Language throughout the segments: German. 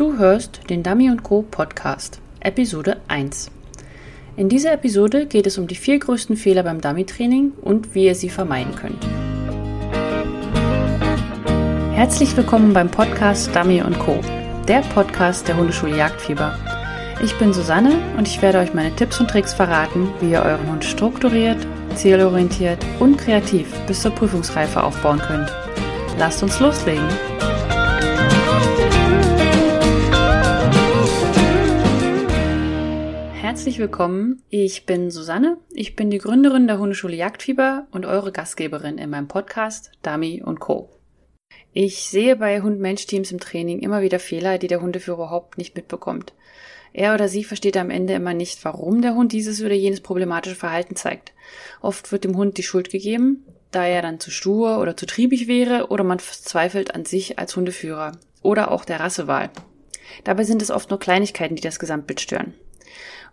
Du hörst den Dummy Co. Podcast, Episode 1. In dieser Episode geht es um die vier größten Fehler beim Dummy-Training und wie ihr sie vermeiden könnt. Herzlich willkommen beim Podcast Dummy Co., der Podcast der Hundeschule Jagdfieber. Ich bin Susanne und ich werde euch meine Tipps und Tricks verraten, wie ihr euren Hund strukturiert, zielorientiert und kreativ bis zur Prüfungsreife aufbauen könnt. Lasst uns loslegen! Herzlich willkommen. Ich bin Susanne. Ich bin die Gründerin der Hundeschule Jagdfieber und eure Gastgeberin in meinem Podcast Dummy Co. Ich sehe bei Hund-Mensch-Teams im Training immer wieder Fehler, die der Hundeführer überhaupt nicht mitbekommt. Er oder sie versteht am Ende immer nicht, warum der Hund dieses oder jenes problematische Verhalten zeigt. Oft wird dem Hund die Schuld gegeben, da er dann zu stur oder zu triebig wäre oder man zweifelt an sich als Hundeführer oder auch der Rassewahl. Dabei sind es oft nur Kleinigkeiten, die das Gesamtbild stören.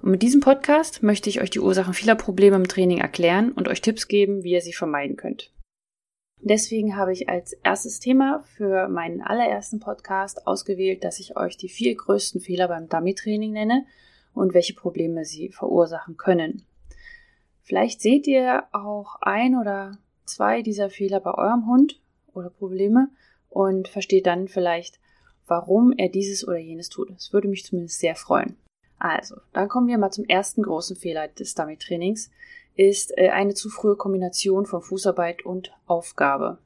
Und mit diesem Podcast möchte ich euch die Ursachen vieler Probleme im Training erklären und euch Tipps geben, wie ihr sie vermeiden könnt. Deswegen habe ich als erstes Thema für meinen allerersten Podcast ausgewählt, dass ich euch die vier größten Fehler beim Dummy-Training nenne und welche Probleme sie verursachen können. Vielleicht seht ihr auch ein oder zwei dieser Fehler bei eurem Hund oder Probleme und versteht dann vielleicht, warum er dieses oder jenes tut. Das würde mich zumindest sehr freuen. Also, dann kommen wir mal zum ersten großen Fehler des Dummy-Trainings, ist äh, eine zu frühe Kombination von Fußarbeit und Aufgabe.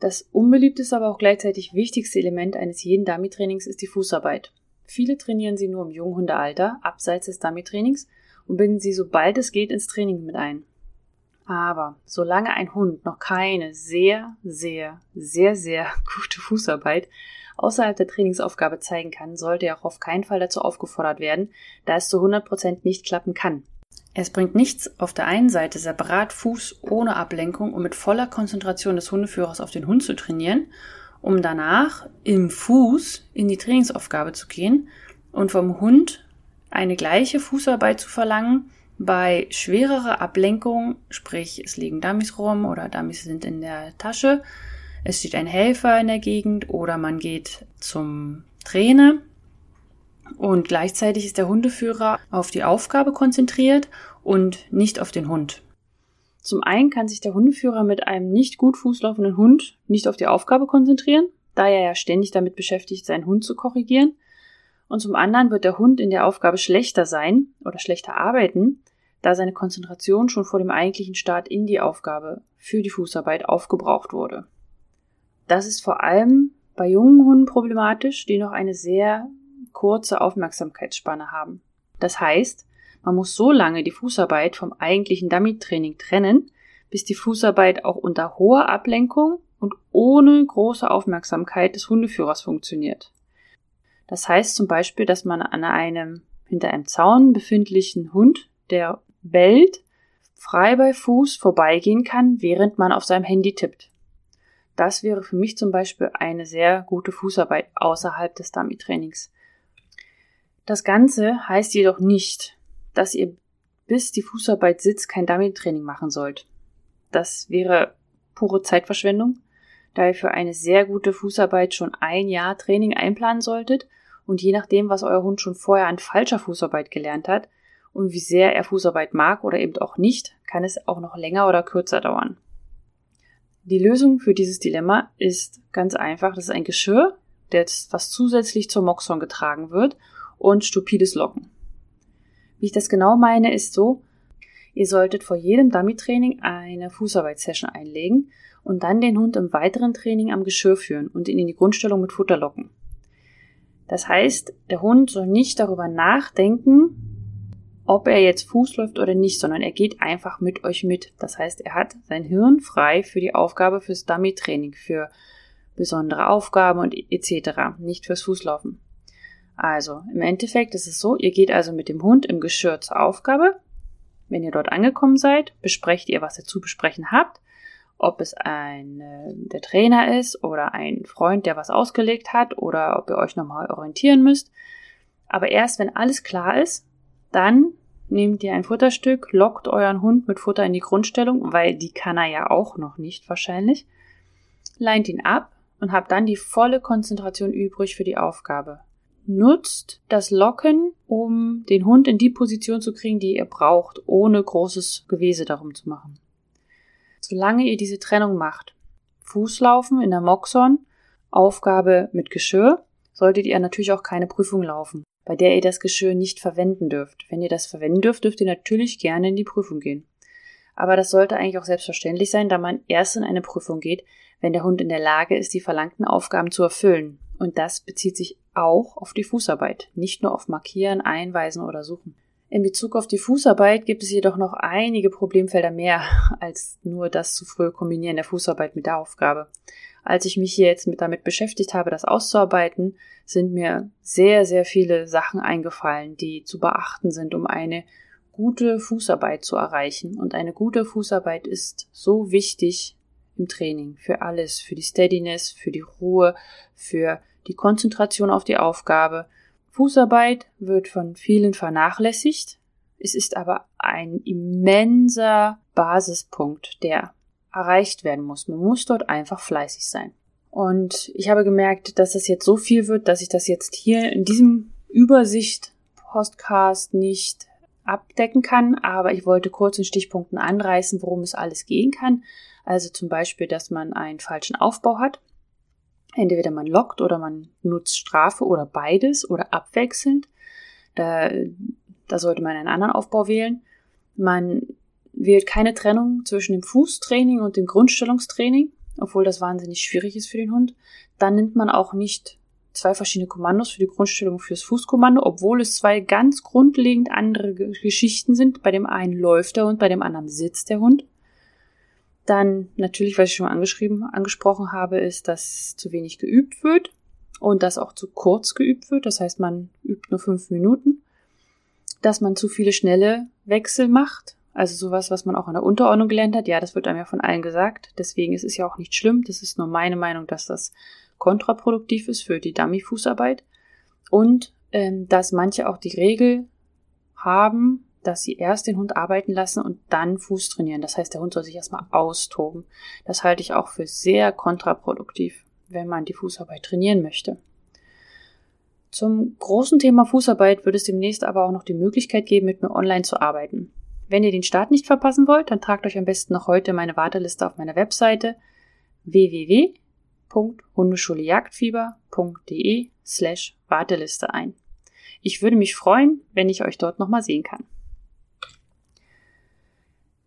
Das unbeliebteste, aber auch gleichzeitig wichtigste Element eines jeden Dummy-Trainings ist die Fußarbeit. Viele trainieren sie nur im Junghundealter, abseits des Dummy-Trainings, und binden sie sobald es geht ins Training mit ein. Aber solange ein Hund noch keine sehr, sehr, sehr, sehr gute Fußarbeit außerhalb der Trainingsaufgabe zeigen kann, sollte er auch auf keinen Fall dazu aufgefordert werden, da es zu 100% nicht klappen kann. Es bringt nichts, auf der einen Seite separat Fuß ohne Ablenkung und mit voller Konzentration des Hundeführers auf den Hund zu trainieren, um danach im Fuß in die Trainingsaufgabe zu gehen und vom Hund eine gleiche Fußarbeit zu verlangen bei schwererer Ablenkung, sprich es liegen Dummies rum oder Dummies sind in der Tasche, es steht ein Helfer in der Gegend oder man geht zum Trainer und gleichzeitig ist der Hundeführer auf die Aufgabe konzentriert und nicht auf den Hund. Zum einen kann sich der Hundeführer mit einem nicht gut fußlaufenden Hund nicht auf die Aufgabe konzentrieren, da er ja ständig damit beschäftigt, seinen Hund zu korrigieren. Und zum anderen wird der Hund in der Aufgabe schlechter sein oder schlechter arbeiten, da seine Konzentration schon vor dem eigentlichen Start in die Aufgabe für die Fußarbeit aufgebraucht wurde. Das ist vor allem bei jungen Hunden problematisch, die noch eine sehr kurze Aufmerksamkeitsspanne haben. Das heißt, man muss so lange die Fußarbeit vom eigentlichen Dummy-Training trennen, bis die Fußarbeit auch unter hoher Ablenkung und ohne große Aufmerksamkeit des Hundeführers funktioniert. Das heißt zum Beispiel, dass man an einem hinter einem Zaun befindlichen Hund, der bellt, frei bei Fuß vorbeigehen kann, während man auf seinem Handy tippt. Das wäre für mich zum Beispiel eine sehr gute Fußarbeit außerhalb des Dummy-Trainings. Das Ganze heißt jedoch nicht, dass ihr bis die Fußarbeit sitzt kein Dummy-Training machen sollt. Das wäre pure Zeitverschwendung, da ihr für eine sehr gute Fußarbeit schon ein Jahr Training einplanen solltet und je nachdem, was euer Hund schon vorher an falscher Fußarbeit gelernt hat und wie sehr er Fußarbeit mag oder eben auch nicht, kann es auch noch länger oder kürzer dauern. Die Lösung für dieses Dilemma ist ganz einfach. Das ist ein Geschirr, das, was zusätzlich zur Moxon getragen wird und stupides Locken. Wie ich das genau meine, ist so, ihr solltet vor jedem Dummy-Training eine Fußarbeitssession einlegen und dann den Hund im weiteren Training am Geschirr führen und ihn in die Grundstellung mit Futter locken. Das heißt, der Hund soll nicht darüber nachdenken, ob er jetzt Fuß läuft oder nicht, sondern er geht einfach mit euch mit. Das heißt, er hat sein Hirn frei für die Aufgabe fürs Dummy-Training, für besondere Aufgaben und etc., nicht fürs Fußlaufen. Also, im Endeffekt ist es so, ihr geht also mit dem Hund im Geschirr zur Aufgabe. Wenn ihr dort angekommen seid, besprecht ihr, was ihr zu besprechen habt. Ob es ein äh, der Trainer ist oder ein Freund, der was ausgelegt hat oder ob ihr euch nochmal orientieren müsst. Aber erst wenn alles klar ist, dann nehmt ihr ein Futterstück, lockt euren Hund mit Futter in die Grundstellung, weil die kann er ja auch noch nicht wahrscheinlich, leint ihn ab und habt dann die volle Konzentration übrig für die Aufgabe. nutzt das Locken, um den Hund in die Position zu kriegen, die ihr braucht, ohne großes Gewese darum zu machen. Solange ihr diese Trennung macht, Fußlaufen in der Moxon, Aufgabe mit Geschirr, solltet ihr natürlich auch keine Prüfung laufen, bei der ihr das Geschirr nicht verwenden dürft. Wenn ihr das verwenden dürft, dürft ihr natürlich gerne in die Prüfung gehen. Aber das sollte eigentlich auch selbstverständlich sein, da man erst in eine Prüfung geht, wenn der Hund in der Lage ist, die verlangten Aufgaben zu erfüllen. Und das bezieht sich auch auf die Fußarbeit, nicht nur auf Markieren, Einweisen oder Suchen. In Bezug auf die Fußarbeit gibt es jedoch noch einige Problemfelder mehr als nur das zu früh Kombinieren der Fußarbeit mit der Aufgabe. Als ich mich hier jetzt mit damit beschäftigt habe, das auszuarbeiten, sind mir sehr, sehr viele Sachen eingefallen, die zu beachten sind, um eine gute Fußarbeit zu erreichen. Und eine gute Fußarbeit ist so wichtig im Training für alles, für die Steadiness, für die Ruhe, für die Konzentration auf die Aufgabe. Fußarbeit wird von vielen vernachlässigt. Es ist aber ein immenser Basispunkt, der erreicht werden muss. Man muss dort einfach fleißig sein. Und ich habe gemerkt, dass es jetzt so viel wird, dass ich das jetzt hier in diesem Übersicht Postcast nicht abdecken kann, aber ich wollte kurz in Stichpunkten anreißen, worum es alles gehen kann. Also zum Beispiel, dass man einen falschen Aufbau hat. Entweder man lockt oder man nutzt Strafe oder beides oder abwechselnd. Da, da sollte man einen anderen Aufbau wählen. Man wählt keine Trennung zwischen dem Fußtraining und dem Grundstellungstraining, obwohl das wahnsinnig schwierig ist für den Hund. Dann nimmt man auch nicht zwei verschiedene Kommandos für die Grundstellung und fürs Fußkommando, obwohl es zwei ganz grundlegend andere Geschichten sind. Bei dem einen läuft der Hund, bei dem anderen sitzt der Hund. Dann natürlich, was ich schon angeschrieben, angesprochen habe, ist, dass zu wenig geübt wird und dass auch zu kurz geübt wird. Das heißt, man übt nur fünf Minuten. Dass man zu viele schnelle Wechsel macht. Also sowas, was man auch in der Unterordnung gelernt hat. Ja, das wird einem ja von allen gesagt. Deswegen ist es ja auch nicht schlimm. Das ist nur meine Meinung, dass das kontraproduktiv ist für die Dummy-Fußarbeit. Und ähm, dass manche auch die Regel haben, dass sie erst den Hund arbeiten lassen und dann Fuß trainieren. Das heißt, der Hund soll sich erstmal austoben. Das halte ich auch für sehr kontraproduktiv, wenn man die Fußarbeit trainieren möchte. Zum großen Thema Fußarbeit wird es demnächst aber auch noch die Möglichkeit geben, mit mir online zu arbeiten. Wenn ihr den Start nicht verpassen wollt, dann tragt euch am besten noch heute meine Warteliste auf meiner Webseite www.hundeschuleJagdfieber.de slash Warteliste ein. Ich würde mich freuen, wenn ich euch dort nochmal sehen kann.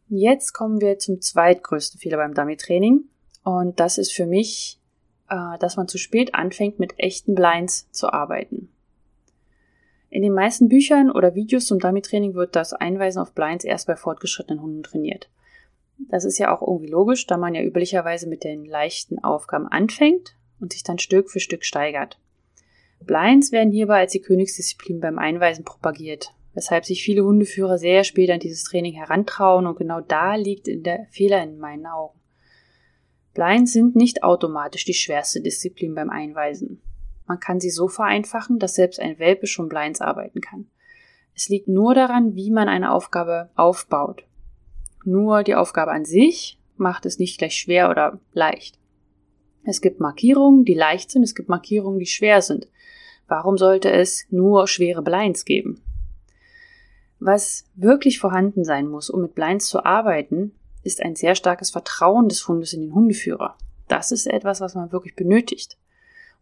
Jetzt kommen wir zum zweitgrößten Fehler beim Dummy-Training. Und das ist für mich, äh, dass man zu spät anfängt, mit echten Blinds zu arbeiten. In den meisten Büchern oder Videos zum Dummy-Training wird das Einweisen auf Blinds erst bei fortgeschrittenen Hunden trainiert. Das ist ja auch irgendwie logisch, da man ja üblicherweise mit den leichten Aufgaben anfängt und sich dann Stück für Stück steigert. Blinds werden hierbei als die Königsdisziplin beim Einweisen propagiert weshalb sich viele Hundeführer sehr spät an dieses Training herantrauen und genau da liegt der Fehler in meinen Augen. Blinds sind nicht automatisch die schwerste Disziplin beim Einweisen. Man kann sie so vereinfachen, dass selbst ein Welpe schon Blinds arbeiten kann. Es liegt nur daran, wie man eine Aufgabe aufbaut. Nur die Aufgabe an sich macht es nicht gleich schwer oder leicht. Es gibt Markierungen, die leicht sind, es gibt Markierungen, die schwer sind. Warum sollte es nur schwere Blinds geben? Was wirklich vorhanden sein muss, um mit Blinds zu arbeiten, ist ein sehr starkes Vertrauen des Hundes in den Hundeführer. Das ist etwas, was man wirklich benötigt.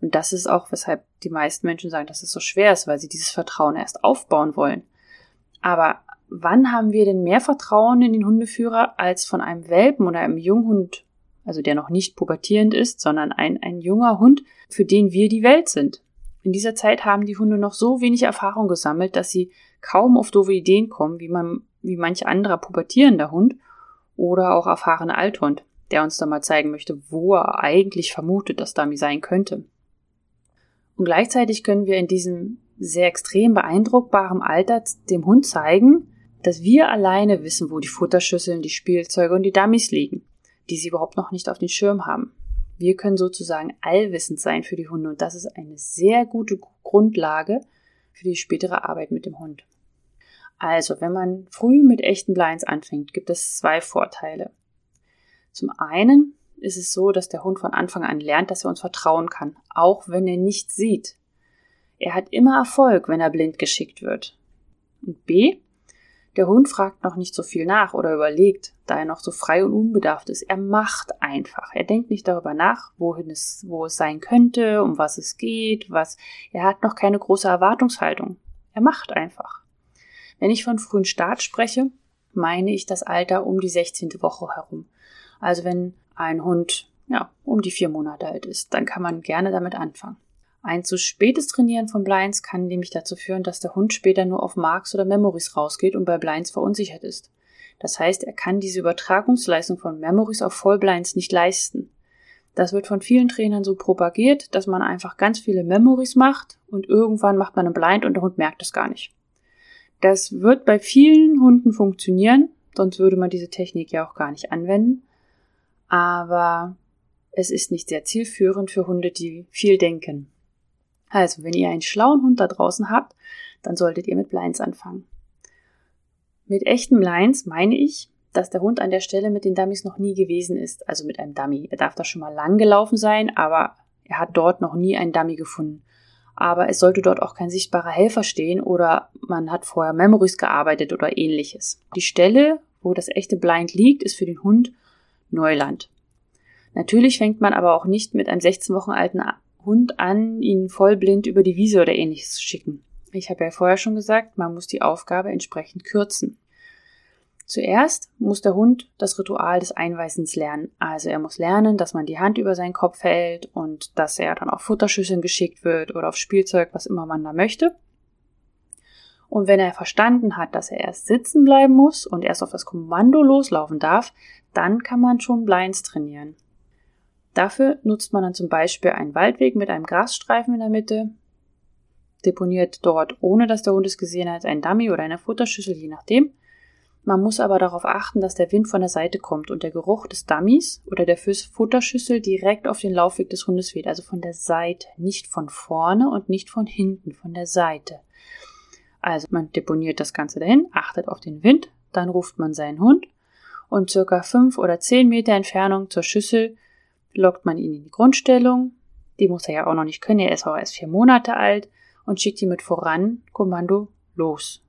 Und das ist auch, weshalb die meisten Menschen sagen, dass es so schwer ist, weil sie dieses Vertrauen erst aufbauen wollen. Aber wann haben wir denn mehr Vertrauen in den Hundeführer als von einem Welpen oder einem Junghund, also der noch nicht pubertierend ist, sondern ein, ein junger Hund, für den wir die Welt sind? In dieser Zeit haben die Hunde noch so wenig Erfahrung gesammelt, dass sie kaum auf doofe Ideen kommen, wie man, wie manch anderer pubertierender Hund oder auch erfahrene Althund, der uns dann mal zeigen möchte, wo er eigentlich vermutet, dass Dummy sein könnte. Und gleichzeitig können wir in diesem sehr extrem beeindruckbaren Alter dem Hund zeigen, dass wir alleine wissen, wo die Futterschüsseln, die Spielzeuge und die Dummies liegen, die sie überhaupt noch nicht auf den Schirm haben. Wir können sozusagen allwissend sein für die Hunde und das ist eine sehr gute Grundlage für die spätere Arbeit mit dem Hund. Also, wenn man früh mit echten Blinds anfängt, gibt es zwei Vorteile. Zum einen ist es so, dass der Hund von Anfang an lernt, dass er uns vertrauen kann, auch wenn er nichts sieht. er hat immer Erfolg, wenn er blind geschickt wird. Und B, der Hund fragt noch nicht so viel nach oder überlegt, da er noch so frei und unbedarft ist. Er macht einfach. Er denkt nicht darüber nach, wohin es, wo es sein könnte, um was es geht, was. Er hat noch keine große Erwartungshaltung. Er macht einfach. Wenn ich von frühen Start spreche, meine ich das Alter um die 16. Woche herum. Also wenn ein Hund, ja, um die vier Monate alt ist, dann kann man gerne damit anfangen. Ein zu spätes Trainieren von Blinds kann nämlich dazu führen, dass der Hund später nur auf Marks oder Memories rausgeht und bei Blinds verunsichert ist. Das heißt, er kann diese Übertragungsleistung von Memories auf Vollblinds nicht leisten. Das wird von vielen Trainern so propagiert, dass man einfach ganz viele Memories macht und irgendwann macht man einen Blind und der Hund merkt es gar nicht. Das wird bei vielen Hunden funktionieren, sonst würde man diese Technik ja auch gar nicht anwenden. Aber es ist nicht sehr zielführend für Hunde, die viel denken. Also, wenn ihr einen schlauen Hund da draußen habt, dann solltet ihr mit Blinds anfangen. Mit echten Blinds meine ich, dass der Hund an der Stelle mit den Dummies noch nie gewesen ist, also mit einem Dummy. Er darf da schon mal lang gelaufen sein, aber er hat dort noch nie einen Dummy gefunden. Aber es sollte dort auch kein sichtbarer Helfer stehen oder man hat vorher Memories gearbeitet oder ähnliches. Die Stelle, wo das echte Blind liegt, ist für den Hund Neuland. Natürlich fängt man aber auch nicht mit einem 16 Wochen alten Hund an, ihn vollblind über die Wiese oder ähnliches zu schicken. Ich habe ja vorher schon gesagt, man muss die Aufgabe entsprechend kürzen. Zuerst muss der Hund das Ritual des Einweisens lernen. Also er muss lernen, dass man die Hand über seinen Kopf hält und dass er dann auf Futterschüsseln geschickt wird oder auf Spielzeug, was immer man da möchte. Und wenn er verstanden hat, dass er erst sitzen bleiben muss und erst auf das Kommando loslaufen darf, dann kann man schon Blinds trainieren. Dafür nutzt man dann zum Beispiel einen Waldweg mit einem Grasstreifen in der Mitte, deponiert dort, ohne dass der Hund es gesehen hat, ein Dummy oder eine Futterschüssel, je nachdem. Man muss aber darauf achten, dass der Wind von der Seite kommt und der Geruch des Dummies oder der Futterschüssel direkt auf den Laufweg des Hundes weht, also von der Seite, nicht von vorne und nicht von hinten, von der Seite. Also man deponiert das Ganze dahin, achtet auf den Wind, dann ruft man seinen Hund und circa fünf oder zehn Meter Entfernung zur Schüssel lockt man ihn in die Grundstellung, die muss er ja auch noch nicht können, er ist auch erst vier Monate alt, und schickt ihn mit voran, Kommando, los.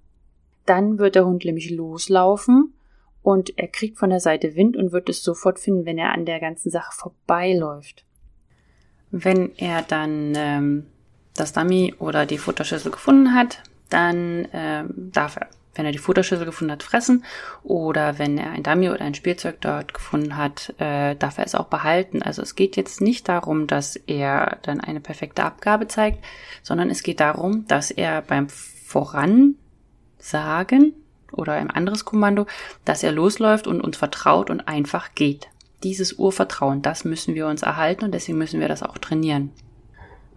Dann wird der Hund nämlich loslaufen und er kriegt von der Seite Wind und wird es sofort finden, wenn er an der ganzen Sache vorbeiläuft. Wenn er dann ähm, das Dummy oder die Futterschüssel gefunden hat, dann ähm, darf er wenn er die Futterschüssel gefunden hat, fressen. Oder wenn er ein Dummy oder ein Spielzeug dort gefunden hat, äh, darf er es auch behalten. Also es geht jetzt nicht darum, dass er dann eine perfekte Abgabe zeigt, sondern es geht darum, dass er beim Voransagen oder ein anderes Kommando, dass er losläuft und uns vertraut und einfach geht. Dieses Urvertrauen, das müssen wir uns erhalten und deswegen müssen wir das auch trainieren.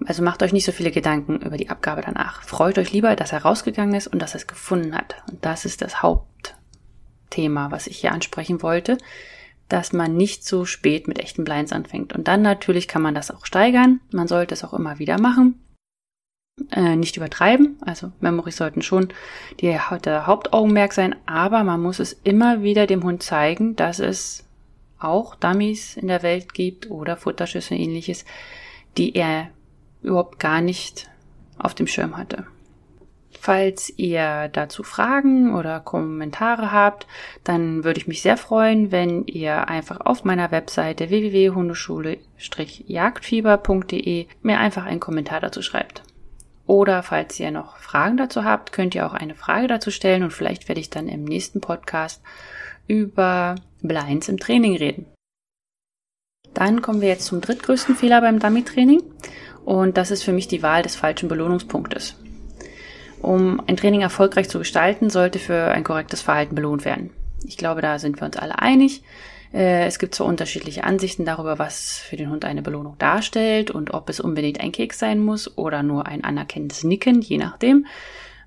Also macht euch nicht so viele Gedanken über die Abgabe danach. Freut euch lieber, dass er rausgegangen ist und dass er es gefunden hat. Und das ist das Hauptthema, was ich hier ansprechen wollte, dass man nicht so spät mit echten Blinds anfängt. Und dann natürlich kann man das auch steigern. Man sollte es auch immer wieder machen. Äh, nicht übertreiben. Also Memories sollten schon die, der Hauptaugenmerk sein, aber man muss es immer wieder dem Hund zeigen, dass es auch Dummies in der Welt gibt oder Futterschüsse ähnliches, die er überhaupt gar nicht auf dem Schirm hatte. Falls ihr dazu Fragen oder Kommentare habt, dann würde ich mich sehr freuen, wenn ihr einfach auf meiner Webseite www.hundeschule-jagdfieber.de mir einfach einen Kommentar dazu schreibt. Oder falls ihr noch Fragen dazu habt, könnt ihr auch eine Frage dazu stellen und vielleicht werde ich dann im nächsten Podcast über Blinds im Training reden. Dann kommen wir jetzt zum drittgrößten Fehler beim Dummy-Training. Und das ist für mich die Wahl des falschen Belohnungspunktes. Um ein Training erfolgreich zu gestalten, sollte für ein korrektes Verhalten belohnt werden. Ich glaube, da sind wir uns alle einig. Äh, es gibt zwar unterschiedliche Ansichten darüber, was für den Hund eine Belohnung darstellt und ob es unbedingt ein Keks sein muss oder nur ein anerkennendes Nicken, je nachdem.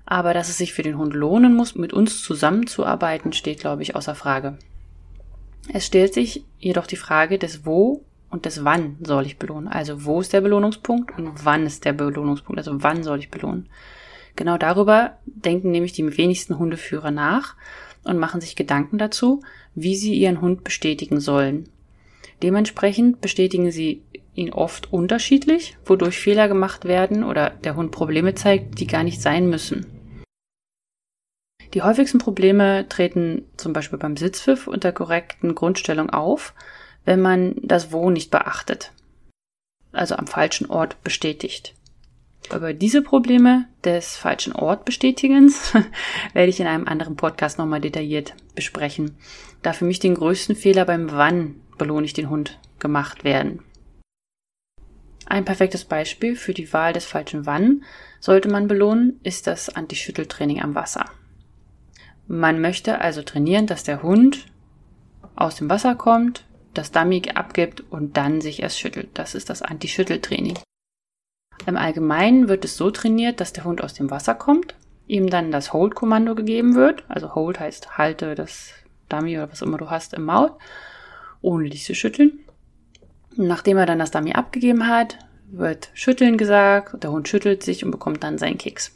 Aber dass es sich für den Hund lohnen muss, mit uns zusammenzuarbeiten, steht, glaube ich, außer Frage. Es stellt sich jedoch die Frage des Wo und das Wann soll ich belohnen. Also wo ist der Belohnungspunkt und wann ist der Belohnungspunkt? Also wann soll ich belohnen? Genau darüber denken nämlich die wenigsten Hundeführer nach und machen sich Gedanken dazu, wie sie ihren Hund bestätigen sollen. Dementsprechend bestätigen sie ihn oft unterschiedlich, wodurch Fehler gemacht werden oder der Hund Probleme zeigt, die gar nicht sein müssen. Die häufigsten Probleme treten zum Beispiel beim Sitzpfiff und der korrekten Grundstellung auf, wenn man das Wo nicht beachtet, also am falschen Ort bestätigt. Über diese Probleme des falschen Ortbestätigens werde ich in einem anderen Podcast nochmal detailliert besprechen, da für mich den größten Fehler beim Wann belohne ich den Hund gemacht werden. Ein perfektes Beispiel für die Wahl des falschen Wann sollte man belohnen, ist das Antischütteltraining am Wasser. Man möchte also trainieren, dass der Hund aus dem Wasser kommt, das Dummy abgibt und dann sich erst schüttelt. Das ist das Anti-Schütteltraining. Im Allgemeinen wird es so trainiert, dass der Hund aus dem Wasser kommt, ihm dann das Hold-Kommando gegeben wird. Also Hold heißt halte das Dummy oder was immer du hast im Maul, ohne dich zu schütteln. Nachdem er dann das Dummy abgegeben hat, wird Schütteln gesagt, der Hund schüttelt sich und bekommt dann seinen Keks.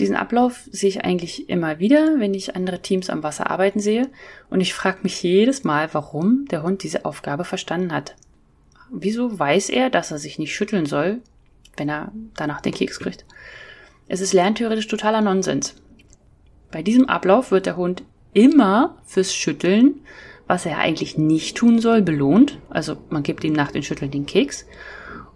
Diesen Ablauf sehe ich eigentlich immer wieder, wenn ich andere Teams am Wasser arbeiten sehe. Und ich frage mich jedes Mal, warum der Hund diese Aufgabe verstanden hat. Wieso weiß er, dass er sich nicht schütteln soll, wenn er danach den Keks kriegt? Es ist lerntheoretisch totaler Nonsens. Bei diesem Ablauf wird der Hund immer fürs Schütteln, was er eigentlich nicht tun soll, belohnt. Also man gibt ihm nach dem Schütteln den Keks.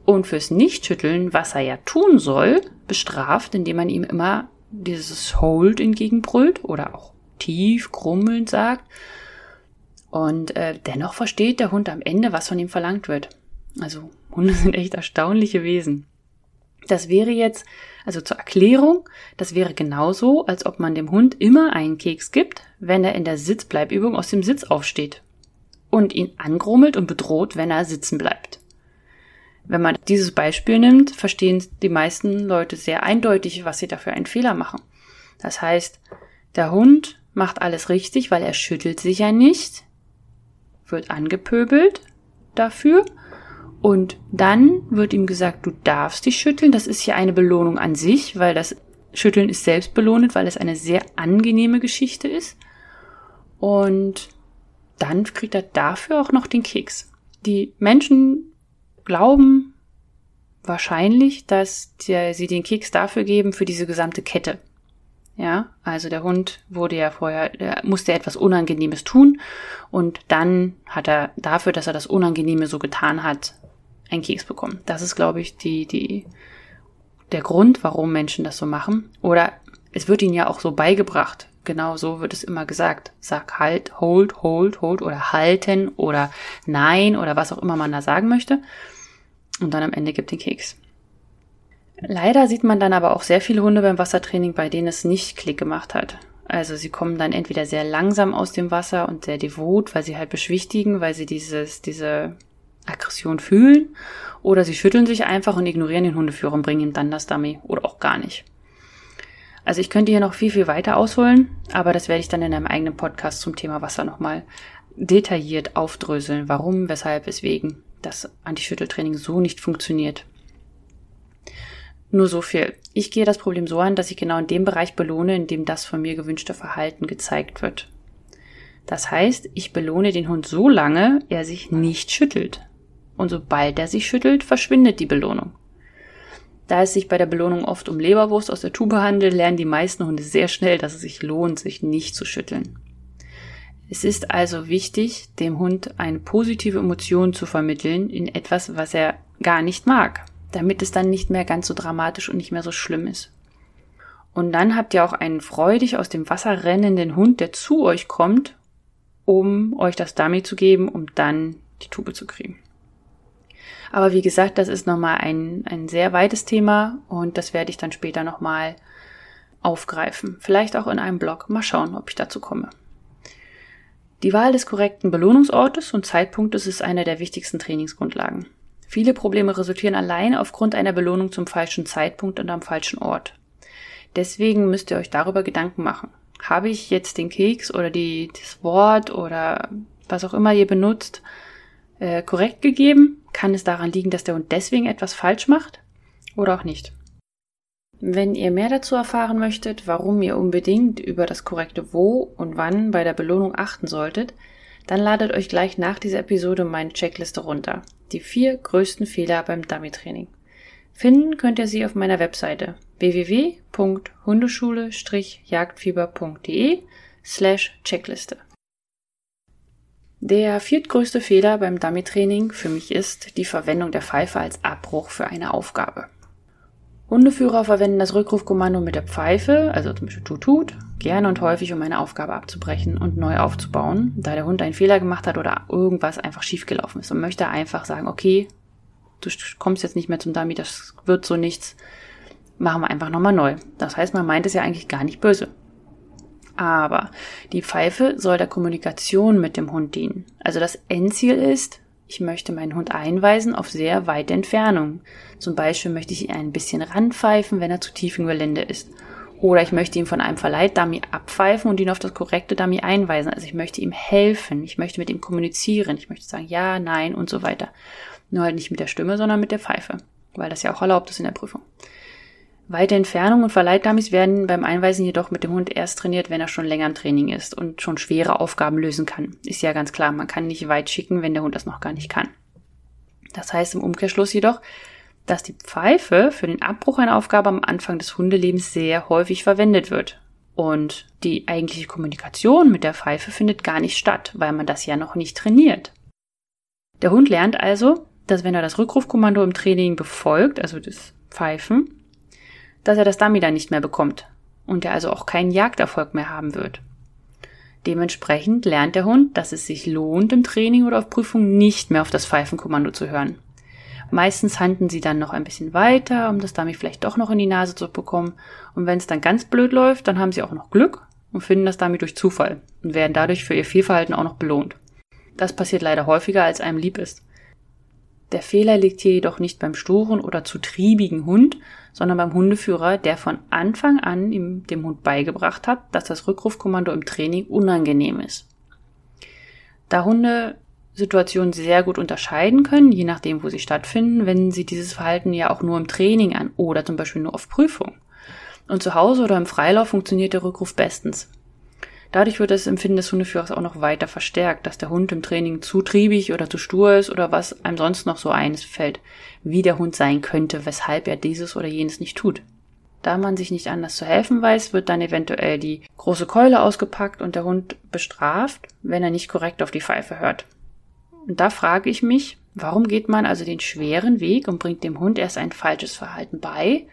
Und fürs Nichtschütteln, was er ja tun soll, bestraft, indem man ihm immer dieses Hold entgegenbrüllt oder auch tief grummelnd sagt. Und äh, dennoch versteht der Hund am Ende, was von ihm verlangt wird. Also Hunde sind echt erstaunliche Wesen. Das wäre jetzt, also zur Erklärung, das wäre genauso, als ob man dem Hund immer einen Keks gibt, wenn er in der Sitzbleibübung aus dem Sitz aufsteht und ihn angrummelt und bedroht, wenn er sitzen bleibt. Wenn man dieses Beispiel nimmt, verstehen die meisten Leute sehr eindeutig, was sie dafür einen Fehler machen. Das heißt, der Hund macht alles richtig, weil er schüttelt sich ja nicht, wird angepöbelt dafür und dann wird ihm gesagt, du darfst dich schütteln. Das ist ja eine Belohnung an sich, weil das Schütteln ist selbst belohnt, weil es eine sehr angenehme Geschichte ist. Und dann kriegt er dafür auch noch den Keks. Die Menschen glauben wahrscheinlich, dass die, sie den Keks dafür geben für diese gesamte Kette. Ja, also der Hund wurde ja vorher, der musste etwas Unangenehmes tun und dann hat er dafür, dass er das Unangenehme so getan hat, einen Keks bekommen. Das ist, glaube ich, die, die, der Grund, warum Menschen das so machen. Oder es wird ihnen ja auch so beigebracht. Genau so wird es immer gesagt. Sag halt, hold, hold, hold oder halten oder nein oder was auch immer man da sagen möchte. Und dann am Ende gibt den Keks. Leider sieht man dann aber auch sehr viele Hunde beim Wassertraining, bei denen es nicht Klick gemacht hat. Also sie kommen dann entweder sehr langsam aus dem Wasser und sehr devot, weil sie halt beschwichtigen, weil sie dieses, diese Aggression fühlen oder sie schütteln sich einfach und ignorieren den Hundeführer und bringen ihm dann das Dummy oder auch gar nicht. Also ich könnte hier noch viel, viel weiter ausholen, aber das werde ich dann in einem eigenen Podcast zum Thema Wasser nochmal detailliert aufdröseln, warum, weshalb, weswegen das Antischütteltraining so nicht funktioniert. Nur so viel. Ich gehe das Problem so an, dass ich genau in dem Bereich belohne, in dem das von mir gewünschte Verhalten gezeigt wird. Das heißt, ich belohne den Hund so lange, er sich nicht schüttelt und sobald er sich schüttelt, verschwindet die Belohnung. Da es sich bei der Belohnung oft um Leberwurst aus der Tube handelt, lernen die meisten Hunde sehr schnell, dass es sich lohnt, sich nicht zu schütteln. Es ist also wichtig, dem Hund eine positive Emotion zu vermitteln in etwas, was er gar nicht mag, damit es dann nicht mehr ganz so dramatisch und nicht mehr so schlimm ist. Und dann habt ihr auch einen freudig aus dem Wasser rennenden Hund, der zu euch kommt, um euch das Dummy zu geben, um dann die Tube zu kriegen. Aber wie gesagt, das ist nochmal ein, ein sehr weites Thema und das werde ich dann später nochmal aufgreifen. Vielleicht auch in einem Blog. Mal schauen, ob ich dazu komme. Die Wahl des korrekten Belohnungsortes und Zeitpunktes ist eine der wichtigsten Trainingsgrundlagen. Viele Probleme resultieren allein aufgrund einer Belohnung zum falschen Zeitpunkt und am falschen Ort. Deswegen müsst ihr euch darüber Gedanken machen. Habe ich jetzt den Keks oder die, das Wort oder was auch immer ihr benutzt, äh, korrekt gegeben? Kann es daran liegen, dass der Hund deswegen etwas falsch macht? Oder auch nicht? Wenn ihr mehr dazu erfahren möchtet, warum ihr unbedingt über das korrekte Wo und wann bei der Belohnung achten solltet, dann ladet euch gleich nach dieser Episode meine Checkliste runter. Die vier größten Fehler beim Dummy-Training. Finden könnt ihr sie auf meiner Webseite www.hundeschule-jagdfieber.de slash Checkliste. Der viertgrößte Fehler beim Dummy-Training für mich ist die Verwendung der Pfeife als Abbruch für eine Aufgabe. Hundeführer verwenden das Rückrufkommando mit der Pfeife, also zum Beispiel Tut Tut, gerne und häufig, um eine Aufgabe abzubrechen und neu aufzubauen, da der Hund einen Fehler gemacht hat oder irgendwas einfach schiefgelaufen ist und möchte einfach sagen, okay, du kommst jetzt nicht mehr zum Dummy, das wird so nichts, machen wir einfach nochmal neu. Das heißt, man meint es ja eigentlich gar nicht böse. Aber die Pfeife soll der Kommunikation mit dem Hund dienen. Also das Endziel ist, ich möchte meinen Hund einweisen auf sehr weite Entfernung. Zum Beispiel möchte ich ihn ein bisschen ranpfeifen, wenn er zu tief im Gelände ist. Oder ich möchte ihn von einem Verleiht-Dummy abpfeifen und ihn auf das korrekte Dummy einweisen. Also ich möchte ihm helfen. Ich möchte mit ihm kommunizieren. Ich möchte sagen ja, nein und so weiter. Nur halt nicht mit der Stimme, sondern mit der Pfeife. Weil das ja auch erlaubt ist in der Prüfung. Weite Entfernung und Verleitdummies werden beim Einweisen jedoch mit dem Hund erst trainiert, wenn er schon länger im Training ist und schon schwere Aufgaben lösen kann. Ist ja ganz klar, man kann nicht weit schicken, wenn der Hund das noch gar nicht kann. Das heißt im Umkehrschluss jedoch, dass die Pfeife für den Abbruch einer Aufgabe am Anfang des Hundelebens sehr häufig verwendet wird. Und die eigentliche Kommunikation mit der Pfeife findet gar nicht statt, weil man das ja noch nicht trainiert. Der Hund lernt also, dass wenn er das Rückrufkommando im Training befolgt, also das Pfeifen, dass er das Dummy dann nicht mehr bekommt und er also auch keinen Jagderfolg mehr haben wird. Dementsprechend lernt der Hund, dass es sich lohnt, im Training oder auf Prüfung nicht mehr auf das Pfeifenkommando zu hören. Meistens handeln sie dann noch ein bisschen weiter, um das Dummy vielleicht doch noch in die Nase zu bekommen. Und wenn es dann ganz blöd läuft, dann haben sie auch noch Glück und finden das Dummy durch Zufall und werden dadurch für ihr Fehlverhalten auch noch belohnt. Das passiert leider häufiger, als einem lieb ist. Der Fehler liegt hier jedoch nicht beim sturen oder zu triebigen Hund, sondern beim Hundeführer, der von Anfang an ihm, dem Hund beigebracht hat, dass das Rückrufkommando im Training unangenehm ist. Da Hunde Situationen sehr gut unterscheiden können, je nachdem, wo sie stattfinden, wenden sie dieses Verhalten ja auch nur im Training an oder zum Beispiel nur auf Prüfung. Und zu Hause oder im Freilauf funktioniert der Rückruf bestens. Dadurch wird das Empfinden des Hundeführers auch noch weiter verstärkt, dass der Hund im Training zu triebig oder zu stur ist oder was einem sonst noch so eines fällt, wie der Hund sein könnte, weshalb er dieses oder jenes nicht tut. Da man sich nicht anders zu helfen weiß, wird dann eventuell die große Keule ausgepackt und der Hund bestraft, wenn er nicht korrekt auf die Pfeife hört. Und da frage ich mich, warum geht man also den schweren Weg und bringt dem Hund erst ein falsches Verhalten bei,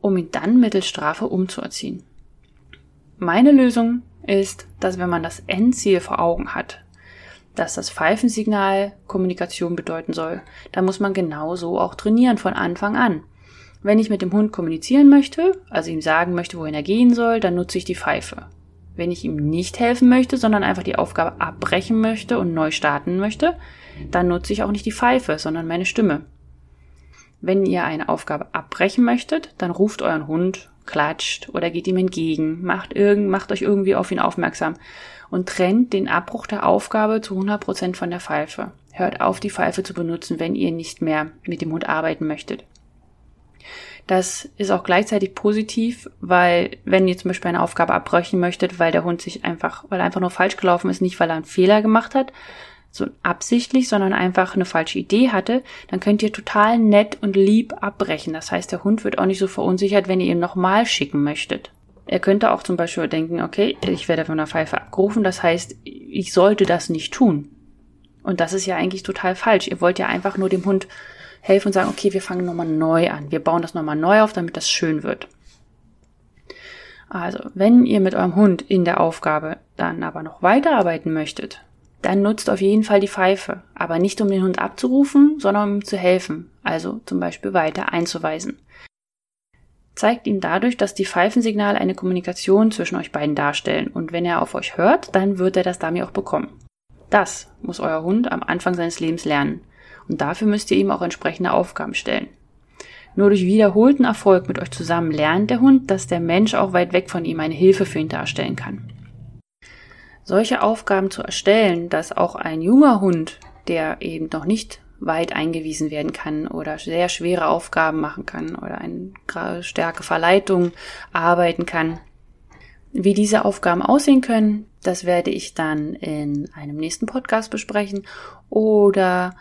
um ihn dann mittels Strafe umzuerziehen? Meine Lösung ist, dass wenn man das Endziel vor Augen hat, dass das Pfeifensignal Kommunikation bedeuten soll, dann muss man genau so auch trainieren von Anfang an. Wenn ich mit dem Hund kommunizieren möchte, also ihm sagen möchte, wohin er gehen soll, dann nutze ich die Pfeife. Wenn ich ihm nicht helfen möchte, sondern einfach die Aufgabe abbrechen möchte und neu starten möchte, dann nutze ich auch nicht die Pfeife, sondern meine Stimme. Wenn ihr eine Aufgabe abbrechen möchtet, dann ruft euren Hund klatscht oder geht ihm entgegen, macht, irgend, macht euch irgendwie auf ihn aufmerksam und trennt den Abbruch der Aufgabe zu 100 Prozent von der Pfeife. Hört auf, die Pfeife zu benutzen, wenn ihr nicht mehr mit dem Hund arbeiten möchtet. Das ist auch gleichzeitig positiv, weil wenn ihr zum Beispiel eine Aufgabe abbrechen möchtet, weil der Hund sich einfach, weil er einfach nur falsch gelaufen ist, nicht weil er einen Fehler gemacht hat, so absichtlich, sondern einfach eine falsche Idee hatte, dann könnt ihr total nett und lieb abbrechen. Das heißt, der Hund wird auch nicht so verunsichert, wenn ihr ihn nochmal schicken möchtet. Er könnte auch zum Beispiel denken, okay, ich werde von der Pfeife abgerufen, das heißt, ich sollte das nicht tun. Und das ist ja eigentlich total falsch. Ihr wollt ja einfach nur dem Hund helfen und sagen, okay, wir fangen nochmal neu an. Wir bauen das nochmal neu auf, damit das schön wird. Also, wenn ihr mit eurem Hund in der Aufgabe dann aber noch weiterarbeiten möchtet, dann nutzt auf jeden Fall die Pfeife, aber nicht um den Hund abzurufen, sondern um ihm zu helfen, also zum Beispiel weiter einzuweisen. Zeigt ihm dadurch, dass die Pfeifensignale eine Kommunikation zwischen euch beiden darstellen und wenn er auf euch hört, dann wird er das Dummy auch bekommen. Das muss euer Hund am Anfang seines Lebens lernen und dafür müsst ihr ihm auch entsprechende Aufgaben stellen. Nur durch wiederholten Erfolg mit euch zusammen lernt der Hund, dass der Mensch auch weit weg von ihm eine Hilfe für ihn darstellen kann solche Aufgaben zu erstellen, dass auch ein junger Hund, der eben noch nicht weit eingewiesen werden kann oder sehr schwere Aufgaben machen kann oder eine starke Verleitung arbeiten kann. Wie diese Aufgaben aussehen können, das werde ich dann in einem nächsten Podcast besprechen oder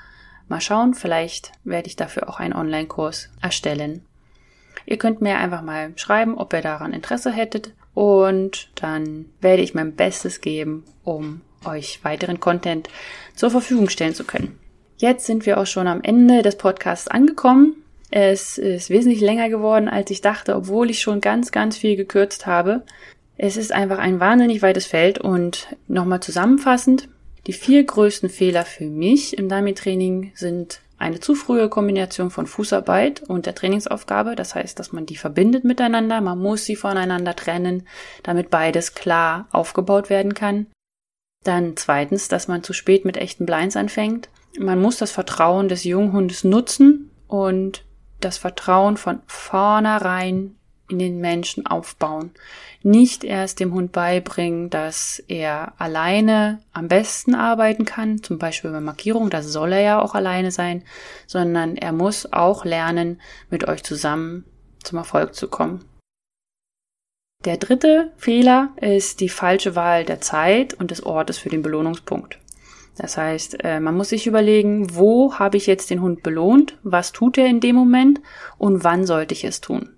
Mal schauen, vielleicht werde ich dafür auch einen Online-Kurs erstellen. Ihr könnt mir einfach mal schreiben, ob ihr daran Interesse hättet und dann werde ich mein Bestes geben, um euch weiteren Content zur Verfügung stellen zu können. Jetzt sind wir auch schon am Ende des Podcasts angekommen. Es ist wesentlich länger geworden, als ich dachte, obwohl ich schon ganz, ganz viel gekürzt habe. Es ist einfach ein wahnsinnig weites Feld und nochmal zusammenfassend, die vier größten Fehler für mich im Dummy-Training sind eine zu frühe Kombination von Fußarbeit und der Trainingsaufgabe. Das heißt, dass man die verbindet miteinander. Man muss sie voneinander trennen, damit beides klar aufgebaut werden kann. Dann zweitens, dass man zu spät mit echten Blinds anfängt. Man muss das Vertrauen des Junghundes nutzen und das Vertrauen von vornherein in den Menschen aufbauen. Nicht erst dem Hund beibringen, dass er alleine am besten arbeiten kann, zum Beispiel bei Markierung, da soll er ja auch alleine sein, sondern er muss auch lernen, mit euch zusammen zum Erfolg zu kommen. Der dritte Fehler ist die falsche Wahl der Zeit und des Ortes für den Belohnungspunkt. Das heißt, äh, man muss sich überlegen, wo habe ich jetzt den Hund belohnt, was tut er in dem Moment und wann sollte ich es tun.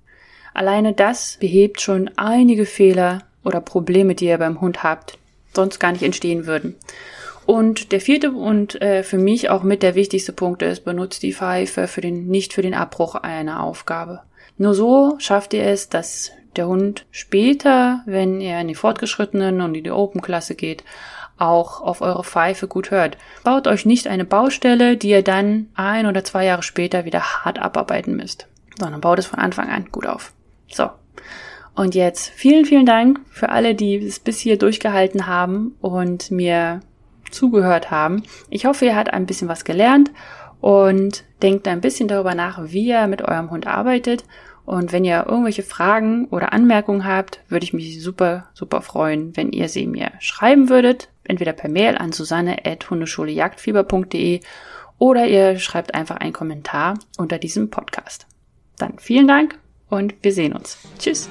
Alleine das behebt schon einige Fehler oder Probleme, die ihr beim Hund habt, sonst gar nicht entstehen würden. Und der vierte und äh, für mich auch mit der wichtigste Punkt ist, benutzt die Pfeife für den, nicht für den Abbruch einer Aufgabe. Nur so schafft ihr es, dass der Hund später, wenn er in die Fortgeschrittenen und in die Open-Klasse geht, auch auf eure Pfeife gut hört. Baut euch nicht eine Baustelle, die ihr dann ein oder zwei Jahre später wieder hart abarbeiten müsst, sondern baut es von Anfang an gut auf. So. Und jetzt vielen, vielen Dank für alle, die es bis hier durchgehalten haben und mir zugehört haben. Ich hoffe, ihr habt ein bisschen was gelernt und denkt ein bisschen darüber nach, wie ihr mit eurem Hund arbeitet und wenn ihr irgendwelche Fragen oder Anmerkungen habt, würde ich mich super, super freuen, wenn ihr sie mir schreiben würdet. Entweder per Mail an susanne.hundeschuleJagdfieber.de oder ihr schreibt einfach einen Kommentar unter diesem Podcast. Dann vielen Dank und wir sehen uns. Tschüss.